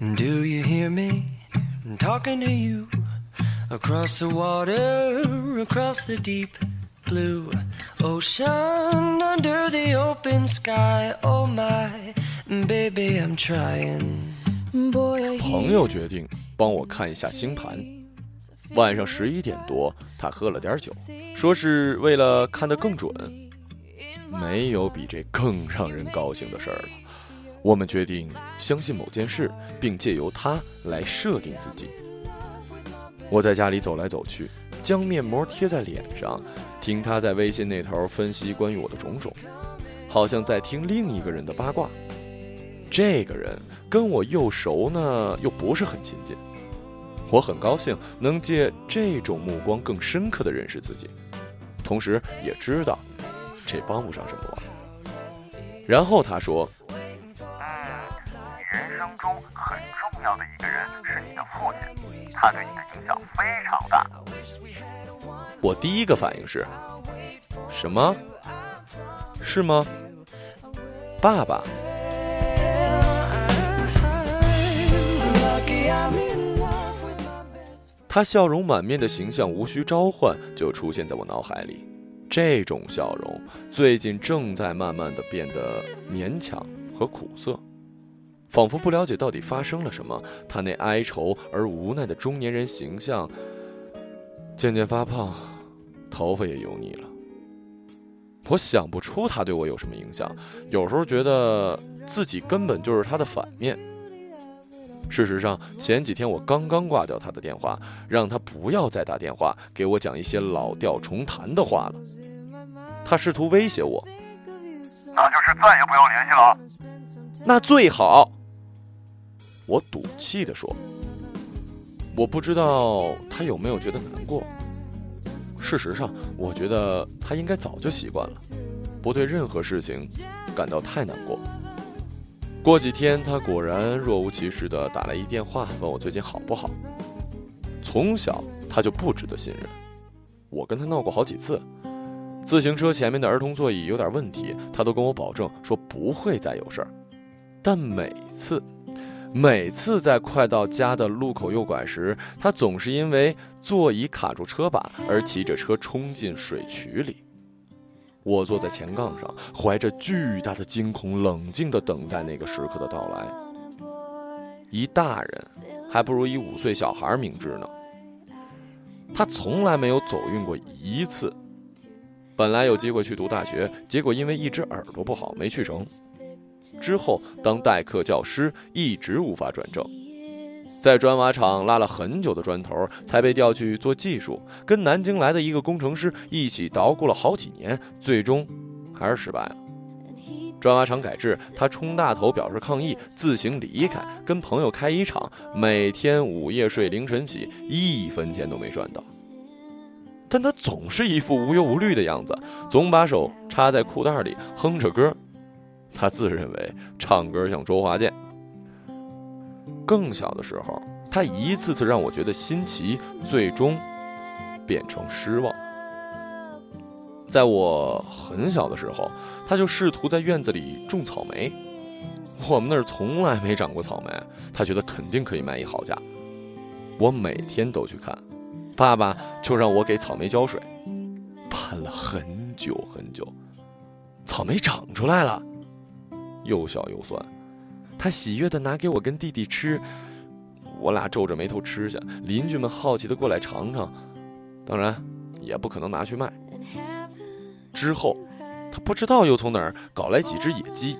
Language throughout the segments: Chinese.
Do you hear me talking to you across the water, across the deep blue ocean, under the open sky? Oh my, baby, I'm trying. Boy, 朋友决定帮我看一下星盘。晚上十一点多，他喝了点酒，说是为了看得更准。没有比这更让人高兴的事儿了。我们决定相信某件事，并借由它来设定自己。我在家里走来走去，将面膜贴在脸上，听他在微信那头分析关于我的种种，好像在听另一个人的八卦。这个人跟我又熟呢，又不是很亲近。我很高兴能借这种目光更深刻地认识自己，同时也知道这帮不上什么忙。然后他说，中很重要的一个人是你的父亲，他对你的影响非常大。：“我第一个反应是，什么？是吗？爸爸？他笑容满面的形象无需召唤就出现在我脑海里。这种笑容最近正在慢慢的变得勉强和苦涩，仿佛不了解到底发生了什么。他那哀愁而无奈的中年人形象渐渐发胖，头发也油腻了。我想不出他对我有什么影响，有时候觉得自己根本就是他的反面。事实上，前几天我刚刚挂掉他的电话，让他不要再打电话给我讲一些老调重弹的话了。他试图威胁我，那就是再也不要联系了。那最好。我赌气地说：“我不知道他有没有觉得难过。事实上，我觉得他应该早就习惯了，不对任何事情感到太难过。”过几天，他果然若无其事地打来一电话，问我最近好不好。从小他就不值得信任，我跟他闹过好几次。自行车前面的儿童座椅有点问题，他都跟我保证说不会再有事儿。但每次，每次在快到家的路口右拐时，他总是因为座椅卡住车把而骑着车冲进水渠里。我坐在前杠上，怀着巨大的惊恐，冷静地等待那个时刻的到来。一大人还不如一五岁小孩明智呢。他从来没有走运过一次。本来有机会去读大学，结果因为一只耳朵不好没去成。之后当代课教师，一直无法转正，在砖瓦厂拉了很久的砖头，才被调去做技术，跟南京来的一个工程师一起捣鼓了好几年，最终还是失败了。砖瓦厂改制，他冲大头表示抗议，自行离开，跟朋友开一厂，每天午夜睡凌晨起，一分钱都没赚到。但他总是一副无忧无虑的样子，总把手插在裤袋里哼着歌。他自认为唱歌像周华健。更小的时候，他一次次让我觉得新奇，最终变成失望。在我很小的时候，他就试图在院子里种草莓。我们那儿从来没长过草莓，他觉得肯定可以卖一好价。我每天都去看，爸爸就让我给草莓浇水，盼了很久很久，草莓长出来了，又小又酸。他喜悦地拿给我跟弟弟吃，我俩皱着眉头吃下。邻居们好奇地过来尝尝，当然也不可能拿去卖。之后，他不知道又从哪儿搞来几只野鸡。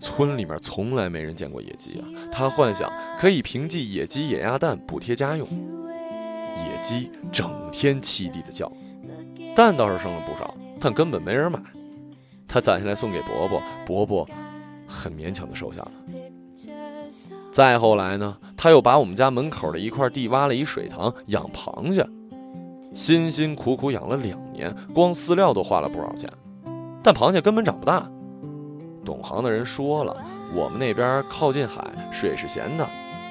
村里面从来没人见过野鸡啊！他幻想可以凭借野鸡、野鸭蛋补贴家用。野鸡整天凄厉的叫，蛋倒是生了不少，但根本没人买。他攒下来送给伯伯，伯伯很勉强的收下了。再后来呢，他又把我们家门口的一块地挖了一水塘，养螃蟹。辛辛苦苦养了两年，光饲料都花了不少钱，但螃蟹根本长不大。懂行的人说了，我们那边靠近海，水是咸的，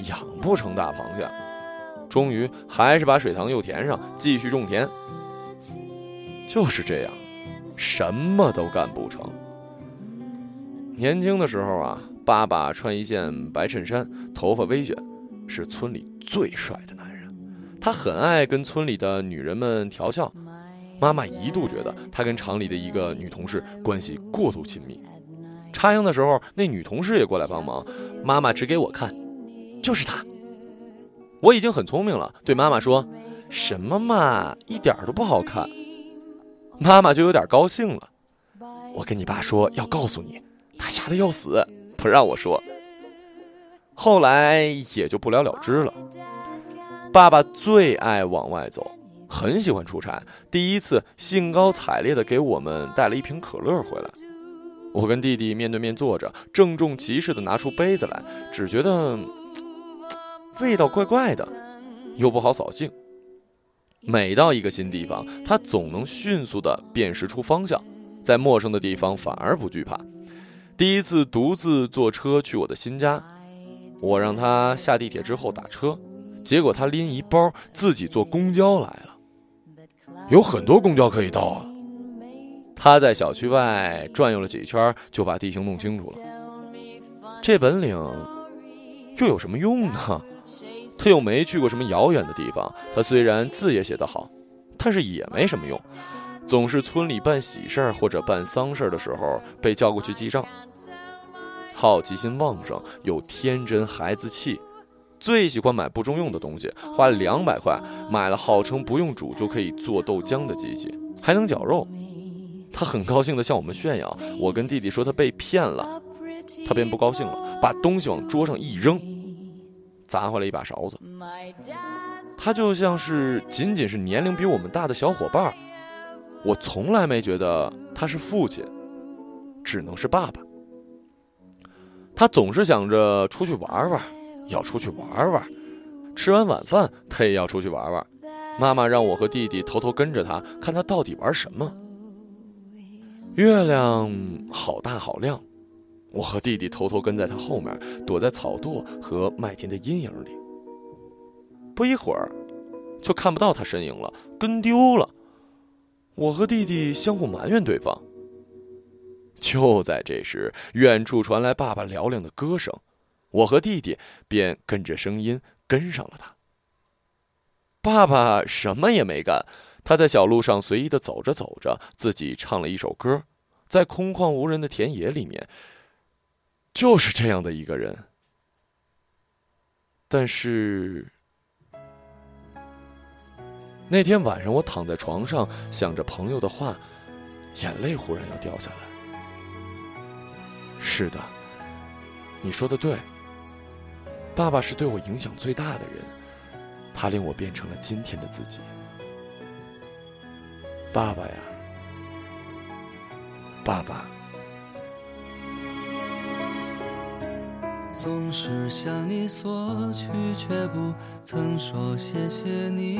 养不成大螃蟹。终于还是把水塘又填上，继续种田。就是这样，什么都干不成。年轻的时候啊，爸爸穿一件白衬衫，头发微卷，是村里最帅的男人。他很爱跟村里的女人们调笑。妈妈一度觉得他跟厂里的一个女同事关系过度亲密。插秧的时候，那女同事也过来帮忙。妈妈指给我看，就是他。我已经很聪明了，对妈妈说：“什么嘛，一点都不好看。”妈妈就有点高兴了。我跟你爸说要告诉你，他吓得要死，不让我说。后来也就不了了之了。爸爸最爱往外走，很喜欢出差。第一次兴高采烈地给我们带了一瓶可乐回来。我跟弟弟面对面坐着，郑重其事地拿出杯子来，只觉得味道怪怪的，又不好扫兴。每到一个新地方，他总能迅速地辨识出方向，在陌生的地方反而不惧怕。第一次独自坐车去我的新家，我让他下地铁之后打车，结果他拎一包自己坐公交来了。有很多公交可以到啊。他在小区外转悠了几圈，就把地形弄清楚了。这本领又有什么用呢？他又没去过什么遥远的地方。他虽然字也写得好，但是也没什么用，总是村里办喜事儿或者办丧事儿的时候被叫过去记账。好奇心旺盛，有天真孩子气，最喜欢买不中用的东西，花两百块买了号称不用煮就可以做豆浆的机器，还能绞肉。他很高兴地向我们炫耀。我跟弟弟说他被骗了，他便不高兴了，把东西往桌上一扔。砸坏了一把勺子，他就像是仅仅是年龄比我们大的小伙伴我从来没觉得他是父亲，只能是爸爸。他总是想着出去玩玩，要出去玩玩。吃完晚饭，他也要出去玩玩。妈妈让我和弟弟偷偷跟着他，看他到底玩什么。月亮好大好亮。我和弟弟偷偷跟在他后面，躲在草垛和麦田的阴影里。不一会儿，就看不到他身影了，跟丢了。我和弟弟相互埋怨对方。就在这时，远处传来爸爸嘹亮的歌声，我和弟弟便跟着声音跟上了他。爸爸什么也没干，他在小路上随意的走着走着，自己唱了一首歌，在空旷无人的田野里面。就是这样的一个人，但是那天晚上我躺在床上想着朋友的话，眼泪忽然要掉下来。是的，你说的对，爸爸是对我影响最大的人，他令我变成了今天的自己。爸爸呀，爸爸。总是向你索取，却不曾说谢谢你。